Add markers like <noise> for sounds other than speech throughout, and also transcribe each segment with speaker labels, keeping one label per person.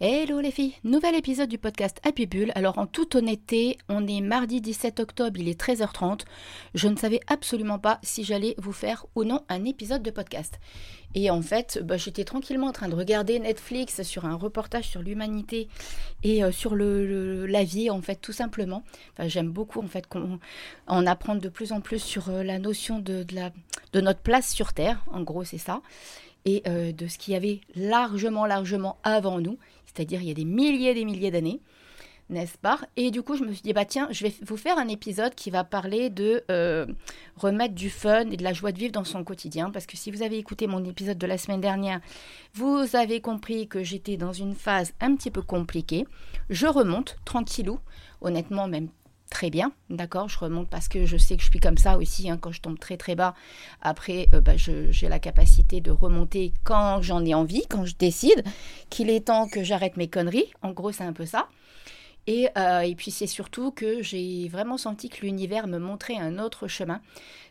Speaker 1: Hello les filles, nouvel épisode du podcast Happy Bull. Alors en toute honnêteté, on est mardi 17 octobre, il est 13h30. Je ne savais absolument pas si j'allais vous faire ou non un épisode de podcast. Et en fait, bah, j'étais tranquillement en train de regarder Netflix sur un reportage sur l'humanité et euh, sur le, la vie, en fait, tout simplement. Enfin, J'aime beaucoup, en fait, qu'on en apprendre de plus en plus sur euh, la notion de, la, de notre place sur Terre. En gros, c'est ça et euh, de ce qu'il y avait largement, largement avant nous, c'est-à-dire il y a des milliers et des milliers d'années, n'est-ce pas? Et du coup, je me suis dit, bah tiens, je vais vous faire un épisode qui va parler de euh, remettre du fun et de la joie de vivre dans son quotidien, parce que si vous avez écouté mon épisode de la semaine dernière, vous avez compris que j'étais dans une phase un petit peu compliquée. Je remonte tranquillou, honnêtement même très bien, d'accord? Je remonte parce que je sais que je suis comme ça aussi, hein, quand je tombe très très bas. Après, euh, bah, j'ai la capacité de remonter quand j'en ai envie, quand je décide qu'il est temps que j'arrête mes conneries. En gros, c'est un peu ça. Euh, et, puis c'est surtout que j'ai vraiment senti que l'univers me montrait un autre chemin.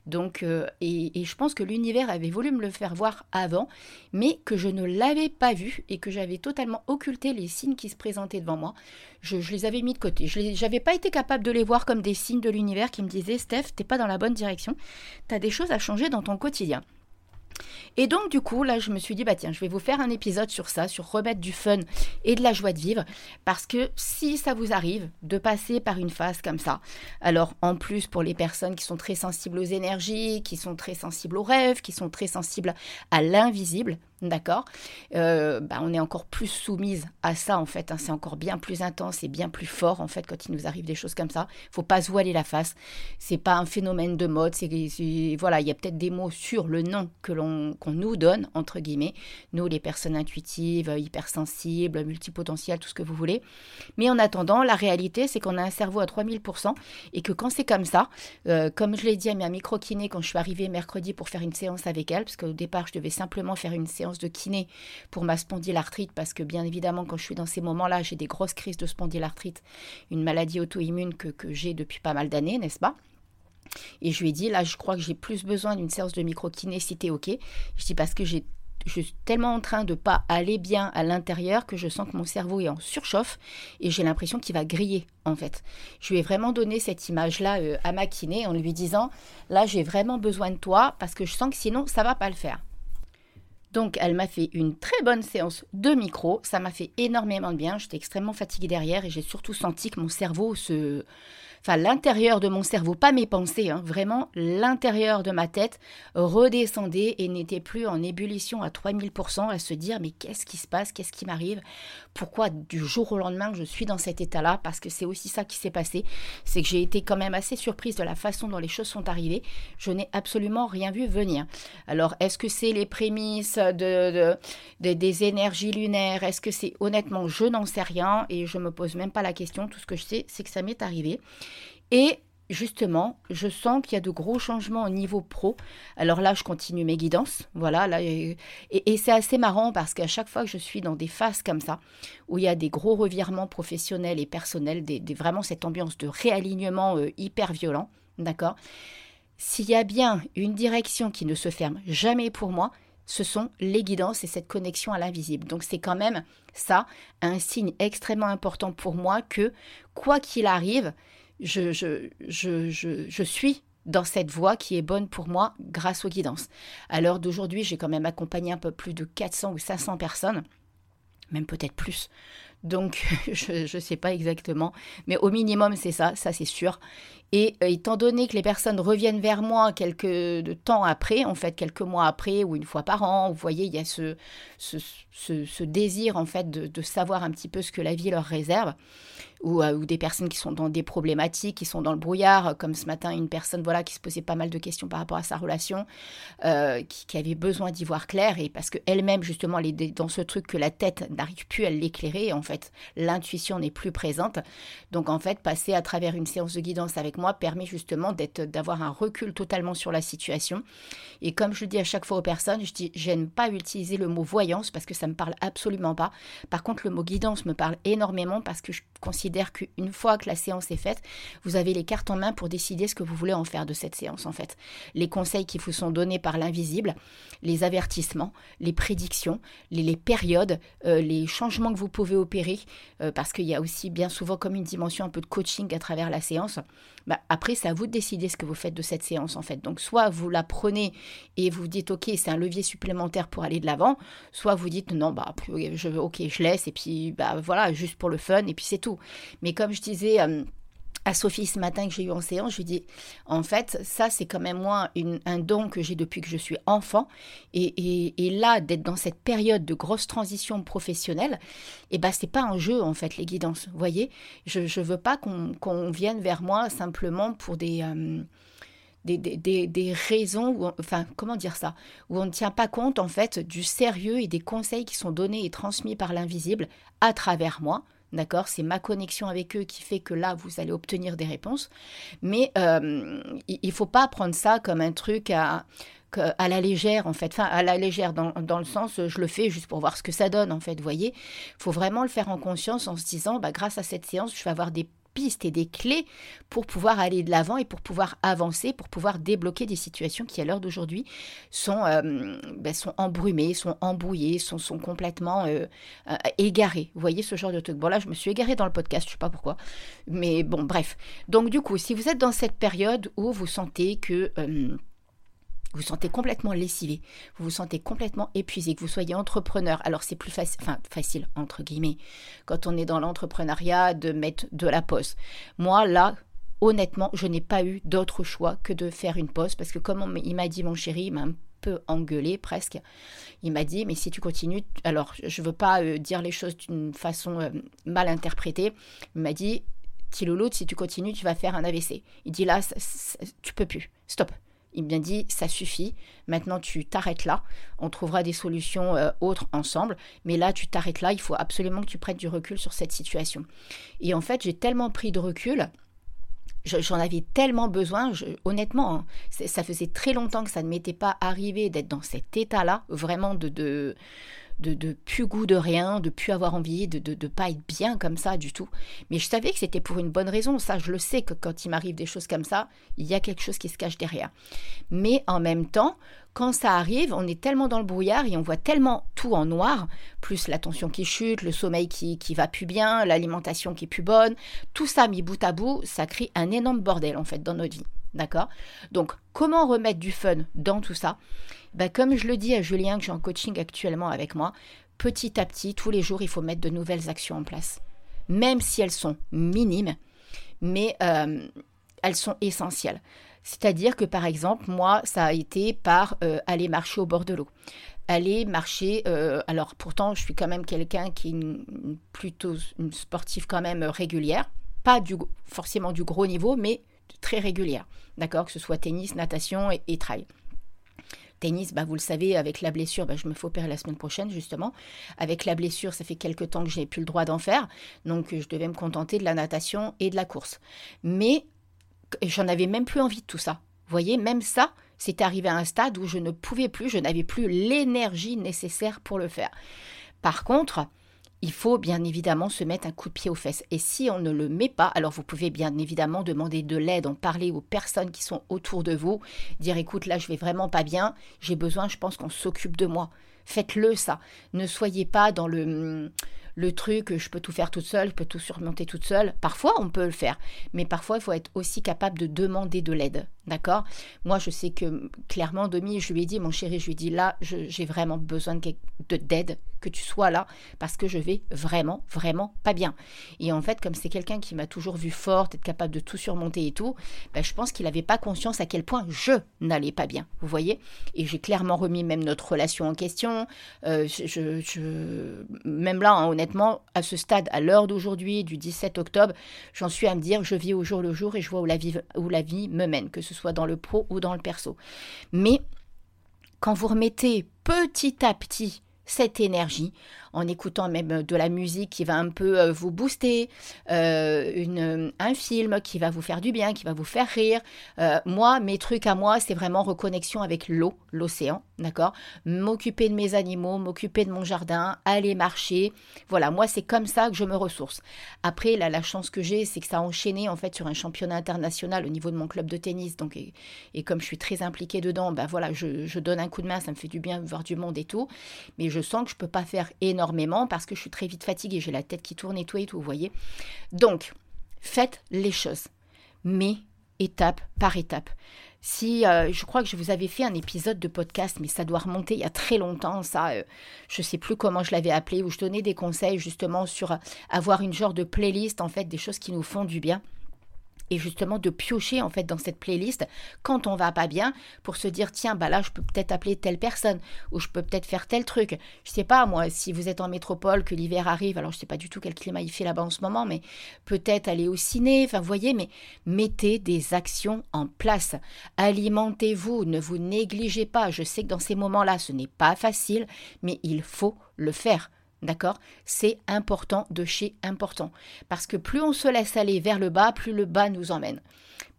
Speaker 1: Donc, euh, et, je pense que l'univers avait voulu me le faire voir avant, mais que je ne l'avais pas vu et que j'avais totalement occulté les signes qui se présentaient devant moi. Je, les avais mis de côté. Je n'avais pas été capable de les voir comme des signes de l'univers qui me disaient Steph, t'es pas dans la bonne direction, tu as des choses à changer dans ton quotidien. Et donc du coup, là, je me suis dit, bah tiens, je vais vous faire un épisode sur ça, sur remettre du fun et de la joie de vivre, parce que si ça vous arrive de passer par une phase comme ça, alors en plus pour les personnes qui sont très sensibles aux énergies, qui sont très sensibles aux rêves, qui sont très sensibles à l'invisible, D'accord euh, bah, On est encore plus soumise à ça, en fait. Hein. C'est encore bien plus intense et bien plus fort, en fait, quand il nous arrive des choses comme ça. faut pas se voiler la face. C'est pas un phénomène de mode. C'est, voilà, il y a peut-être des mots sur le nom qu'on nous donne, entre guillemets. Nous, les personnes intuitives, hypersensibles, multipotentielles, tout ce que vous voulez. Mais en attendant, la réalité, c'est qu'on a un cerveau à 3000% et que quand c'est comme ça, euh, comme je l'ai dit à ma micro-kiné quand je suis arrivée mercredi pour faire une séance avec elle, parce qu'au départ, je devais simplement faire une séance de kiné pour ma spondylarthrite parce que bien évidemment quand je suis dans ces moments-là, j'ai des grosses crises de spondylarthrite, une maladie auto-immune que, j'ai depuis pas mal d'années, n'est-ce pas? Et je lui ai dit, là, je crois que j'ai plus besoin d'une séance de micro-kiné si t'es OK. Je dis parce que j'ai je suis tellement en train de pas aller bien à l'intérieur que je sens que mon cerveau est en surchauffe et j'ai l'impression qu'il va griller en fait. Je lui ai vraiment donné cette image-là euh, à ma kiné en lui disant là j'ai vraiment besoin de toi parce que je sens que sinon ça va pas le faire. Donc elle m'a fait une très bonne séance de micro, ça m'a fait énormément de bien, j'étais extrêmement fatiguée derrière et j'ai surtout senti que mon cerveau se enfin l'intérieur de mon cerveau, pas mes pensées, hein, vraiment l'intérieur de ma tête redescendait et n'était plus en ébullition à 3000% à se dire mais qu'est-ce qui se passe, qu'est-ce qui m'arrive, pourquoi du jour au lendemain je suis dans cet état-là, parce que c'est aussi ça qui s'est passé, c'est que j'ai été quand même assez surprise de la façon dont les choses sont arrivées, je n'ai absolument rien vu venir. Alors est-ce que c'est les prémices de, de, des énergies lunaires, est-ce que c'est honnêtement, je n'en sais rien et je me pose même pas la question, tout ce que je sais c'est que ça m'est arrivé. Et justement, je sens qu'il y a de gros changements au niveau pro. Alors là, je continue mes guidances, voilà. Là, et, c'est assez marrant parce qu'à chaque fois que je suis dans des phases comme ça, où il y a des gros revirements professionnels et personnels, vraiment cette ambiance de réalignement euh, hyper violent, d'accord? S'il y a bien une direction qui ne se ferme jamais pour moi, ce sont les guidances et cette connexion à l'invisible. Donc c'est quand même ça un signe extrêmement important pour moi que quoi qu'il arrive, je, suis dans cette voie qui est bonne pour moi grâce aux guidances. À l'heure d'aujourd'hui, j'ai quand même accompagné un peu plus de 400 ou 500 personnes, même peut-être plus. Donc, <laughs> je ne sais pas exactement, mais au minimum, c'est ça, ça c'est sûr. Et euh, étant donné que les personnes reviennent vers moi quelques temps après, en fait quelques mois après ou une fois par an, vous voyez, il y a ce, désir en fait de, savoir un petit peu ce que la vie leur réserve, ou, euh, ou, des personnes qui sont dans des problématiques, qui sont dans le brouillard, comme ce matin une personne voilà qui se posait pas mal de questions par rapport à sa relation, euh, qui, avait besoin d'y voir clair, et parce qu'elle-même justement elle est dans ce truc que la tête n'arrive plus à l'éclairer, en fait l'intuition n'est plus présente. Donc en fait passer à travers une séance de guidance avec moi permet justement d'être, d'avoir un recul totalement sur la situation. Et comme je le dis à chaque fois aux personnes, je dis, j'aime pas utiliser le mot voyance parce que ça me parle absolument pas. Par contre, le mot guidance me parle énormément parce que je considère qu'une fois que la séance est faite, vous avez les cartes en main pour décider ce que vous voulez en faire de cette séance en fait. Les conseils qui vous sont donnés par l'invisible, les avertissements, les prédictions, les, périodes, euh, les changements que vous pouvez opérer euh, parce qu'il y a aussi bien souvent comme une dimension un peu de coaching à travers la séance, bah, après, c'est à vous de décider ce que vous faites de cette séance, en fait. Donc, soit vous la prenez et vous dites, OK, c'est un levier supplémentaire pour aller de l'avant, soit vous dites, non, bah, je, OK, je laisse, et puis, bah, voilà, juste pour le fun, et puis c'est tout. Mais comme je disais... Euh, à Sophie ce matin que j'ai eu en séance, je lui dis en fait, ça c'est quand même moi un don que j'ai depuis que je suis enfant. Et, là, d'être dans cette période de grosse transition professionnelle, et eh ben c'est pas un jeu en fait les guidances. Vous voyez, je ne veux pas qu'on vienne vers moi simplement pour des, euh, des, des, des, raisons, enfin comment dire ça, où on ne tient pas compte en fait du sérieux et des conseils qui sont donnés et transmis par l'invisible à travers moi D'accord? C'est ma connexion avec eux qui fait que là, vous allez obtenir des réponses. Mais euh, il ne faut pas prendre ça comme un truc à, à la légère, en fait. Enfin, à la légère, dans, dans, le sens, je le fais juste pour voir ce que ça donne, en fait. Vous voyez? Il faut vraiment le faire en conscience en se disant, bah, grâce à cette séance, je vais avoir des pistes et des clés pour pouvoir aller de l'avant et pour pouvoir avancer, pour pouvoir débloquer des situations qui, à l'heure d'aujourd'hui, sont, euh, ben, sont embrumées, sont embrouillées, sont, complètement euh, euh, égarées. Vous voyez ce genre de truc. Bon, là, je me suis égarée dans le podcast, je sais pas pourquoi. Mais bon, bref. Donc, du coup, si vous êtes dans cette période où vous sentez que vous vous sentez complètement lessivé, vous vous sentez complètement épuisé, que vous soyez entrepreneur, alors c'est plus facile, enfin facile entre guillemets, quand on est dans l'entrepreneuriat de mettre de la pause. Moi là, honnêtement, je n'ai pas eu d'autre choix que de faire une pause parce que comme il m'a dit mon chéri, il m'a un peu engueulé presque. Il m'a dit mais si tu continues, alors je veux pas euh, dire les choses d'une façon euh, mal interprétée. Il m'a dit Tilouloute, si tu continues, tu vas faire un AVC. Il dit là, tu peux plus. Stop. Il m'a dit ça suffit, maintenant tu t'arrêtes là, on trouvera des solutions euh, autres ensemble, mais là tu t'arrêtes là, il faut absolument que tu prennes du recul sur cette situation. Et en fait, j'ai tellement pris de recul, j'en avais tellement besoin, honnêtement, hein, ça faisait très longtemps que ça ne m'était pas arrivé d'être dans cet état-là, vraiment de, de de, de plus goût de rien, de plus avoir envie, de ne pas être bien comme ça du tout. Mais je savais que c'était pour une bonne raison. Ça, je le sais que quand il m'arrive des choses comme ça, il y a quelque chose qui se cache derrière. Mais en même temps, quand ça arrive, on est tellement dans le brouillard et on voit tellement tout en noir, plus la tension qui chute, le sommeil qui, qui va plus bien, l'alimentation qui est plus bonne, tout ça mis bout à bout, ça crée un énorme bordel en fait dans notre vie. D'accord? Donc, comment remettre du fun dans tout ça? Bah, comme je le dis à Julien, que j'ai en coaching actuellement avec moi, petit à petit, tous les jours, il faut mettre de nouvelles actions en place. Même si elles sont minimes, mais euh, elles sont essentielles. C'est-à-dire que par exemple, moi, ça a été par euh, aller marcher au bord de l'eau. Aller marcher, euh, alors pourtant, je suis quand même quelqu'un qui est plutôt une sportive quand même régulière, pas forcément du gros niveau, mais très régulière. D'accord? Que ce soit tennis, natation et, et trail. Tennis, bah, vous le savez, avec la blessure, bah, je me fais opérer la semaine prochaine, justement. Avec la blessure, ça fait quelques temps que je n'ai plus le droit d'en faire. Donc, je devais me contenter de la natation et de la course. Mais j'en avais même plus envie de tout ça. Vous voyez, même ça, c'était arrivé à un stade où je ne pouvais plus, je n'avais plus l'énergie nécessaire pour le faire. Par contre, il faut bien évidemment se mettre un coup de pied aux fesses. Et si on ne le met pas, alors vous pouvez bien évidemment demander de l'aide, en parler aux personnes qui sont autour de vous, dire écoute là je vais vraiment pas bien, j'ai besoin, je pense qu'on s'occupe de moi. Faites-le ça. Ne soyez pas dans le le truc, je peux tout faire toute seule, je peux tout surmonter toute seule. Parfois, on peut le faire, mais parfois, il faut être aussi capable de demander de l'aide. D'accord? Moi, je sais que clairement, Domi, je lui ai dit, mon chéri, je lui ai dit, là, j'ai vraiment besoin d'aide, que tu sois là, parce que je vais vraiment, vraiment pas bien. Et en fait, comme c'est quelqu'un qui m'a toujours vu forte, être capable de tout surmonter et tout, ben, je pense qu'il n'avait pas conscience à quel point je n'allais pas bien. Vous voyez? Et j'ai clairement remis même notre relation en question. Euh, je, même là, honnêtement, à ce stade, à l'heure d'aujourd'hui, du 17 octobre, j'en suis à me dire, je vis au jour le jour et je vois où la vie, où la vie me mène, que ce soit dans le pro ou dans le perso. Mais quand vous remettez petit à petit cette énergie en écoutant même de la musique qui va un peu euh, vous booster, euh, un film qui va vous faire du bien, qui va vous faire rire. Euh, moi, mes trucs à moi, c'est vraiment reconnexion avec l'eau, l'océan, d'accord? M'occuper de mes animaux, m'occuper de mon jardin, aller marcher. Voilà, moi, c'est comme ça que je me ressource. Après, la chance que j'ai, c'est que ça a enchaîné en fait sur un championnat international au niveau de mon club de tennis. Donc, et, comme je suis très impliquée dedans, ben voilà, je, donne un coup de main, ça me fait du bien voir du monde et tout. Mais je sens que je peux pas faire énormément parce que je suis très vite fatiguée, j'ai la tête qui tourne et tout et tout, vous voyez. Donc, faites les choses, mais étape par étape. Si euh, je crois que je vous avais fait un épisode de podcast, mais ça doit remonter il y a très longtemps, ça, euh, je sais plus comment je l'avais appelé, où je donnais des conseils justement sur avoir une genre de playlist en fait des choses qui nous font du bien et justement de piocher en fait dans cette playlist quand on va pas bien pour se dire tiens bah là je peux peut-être appeler telle personne ou je peux peut-être faire tel truc. Je sais pas moi si vous êtes en métropole que l'hiver arrive alors je sais pas du tout quel climat il fait là-bas en ce moment mais peut-être aller au ciné enfin vous voyez mais mettez des actions en place. Alimentez-vous, ne vous négligez pas. Je sais que dans ces moments-là ce n'est pas facile mais il faut le faire. D'accord? C'est important de chez important. Parce que plus on se laisse aller vers le bas, plus le bas nous emmène.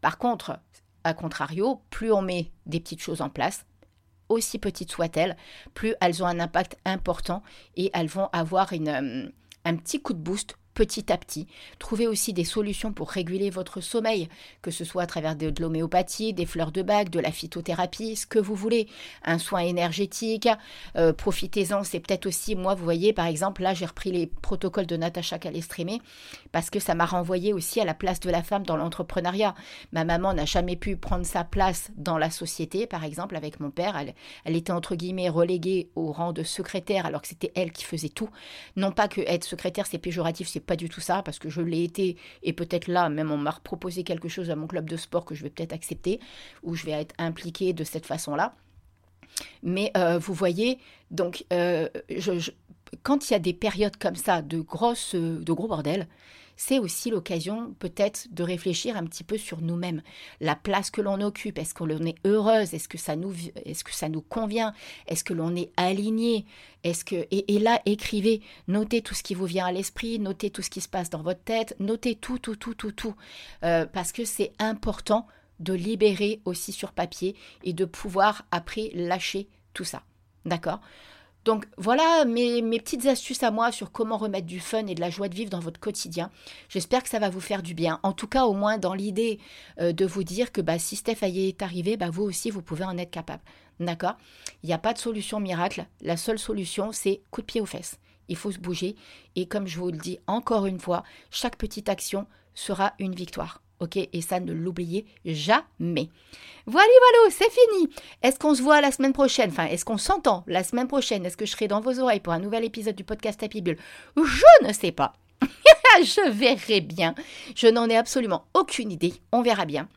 Speaker 1: Par contre, à contrario, plus on met des petites choses en place, aussi petites soient-elles, plus elles ont un impact important et elles vont avoir une, euh, un petit coup de boost petit à petit. Trouvez aussi des solutions pour réguler votre sommeil, que ce soit à travers de, l'homéopathie, des fleurs de bac, de la phytothérapie, ce que vous voulez, un soin énergétique. Euh, profitez-en, c'est peut-être aussi, moi, vous voyez, par exemple, là, j'ai repris les protocoles de Natacha Calestrémé parce que ça m'a renvoyé aussi à la place de la femme dans l'entrepreneuriat. Ma maman n'a jamais pu prendre sa place dans la société, par exemple, avec mon père. Elle, elle était entre guillemets reléguée au rang de secrétaire alors que c'était elle qui faisait tout. Non pas que être secrétaire c'est péjoratif, c'est pas du tout ça, parce que je l'ai été, et peut-être là, même on m'a proposé quelque chose à mon club de sport que je vais peut-être accepter, ou je vais être impliquée de cette façon-là. Mais euh, vous voyez, donc, euh, quand il y a des périodes comme ça de, grosses, de gros bordel, c'est aussi l'occasion peut-être de réfléchir un petit peu sur nous-mêmes, la place que l'on occupe, est-ce que l'on est heureuse, est-ce que ça nous, est-ce que ça nous convient, est-ce que l'on est aligné, est-ce que et, là écrivez, notez tout ce qui vous vient à l'esprit, notez tout ce qui se passe dans votre tête, notez tout, tout, tout, tout, tout, euh, parce que c'est important de libérer aussi sur papier et de pouvoir après lâcher tout ça. D'accord? Donc voilà mes, petites astuces à moi sur comment remettre du fun et de la joie de vivre dans votre quotidien. J'espère que ça va vous faire du bien. En tout cas, au moins dans l'idée euh, de vous dire que bah, si Steph est arrivé, bah, vous aussi, vous pouvez en être capable. D'accord? Il n'y a pas de solution miracle. La seule solution, c'est coup de pied aux fesses. Il faut se bouger. Et comme je vous le dis encore une fois, chaque petite action sera une victoire. Ok, et ça, ne l'oubliez jamais. Voilà, voilà, c'est fini. Est-ce qu'on se voit la semaine prochaine? Enfin, est-ce qu'on s'entend la semaine prochaine? Est-ce que je serai dans vos oreilles pour un nouvel épisode du podcast Happy Bull? Je ne sais pas. <laughs> je verrai bien. Je n'en ai absolument aucune idée. On verra bien.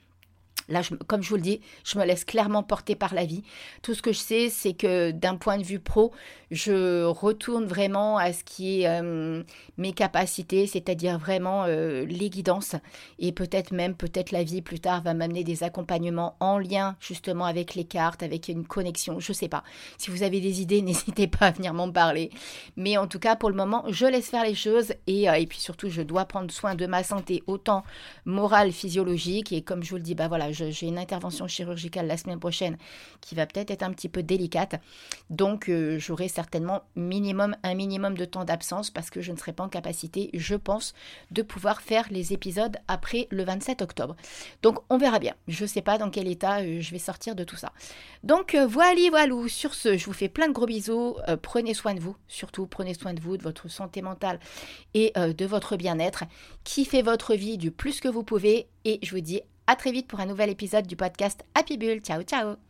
Speaker 1: Là, comme je vous le dis, je me laisse clairement porter par la vie. Tout ce que je sais, c'est que d'un point de vue pro, je retourne vraiment à ce qui est euh, mes capacités, c'est-à-dire vraiment euh, les guidances. Et peut-être même, peut-être la vie plus tard va m'amener des accompagnements en lien justement avec les cartes, avec une connexion. Je ne sais pas. Si vous avez des idées, <laughs> n'hésitez pas à venir m'en parler. Mais en tout cas, pour le moment, je laisse faire les choses et, euh, et puis surtout, je dois prendre soin de ma santé autant morale, physiologique. Et comme je vous le dis, bah voilà, je j'ai une intervention chirurgicale la semaine prochaine qui va peut-être être un petit peu délicate. Donc euh, j'aurai certainement minimum un minimum de temps d'absence parce que je ne serai pas en capacité, je pense, de pouvoir faire les épisodes après le 27 octobre. Donc on verra bien. Je ne sais pas dans quel état euh, je vais sortir de tout ça. Donc euh, voilà, voilà. Sur ce, je vous fais plein de gros bisous. prenez soin de vous, surtout prenez soin de vous, de votre santé mentale et de votre bien-être. Kiffez votre vie du plus que vous pouvez et je vous dis à très vite pour un nouvel épisode du podcast Happy Bull. Ciao, ciao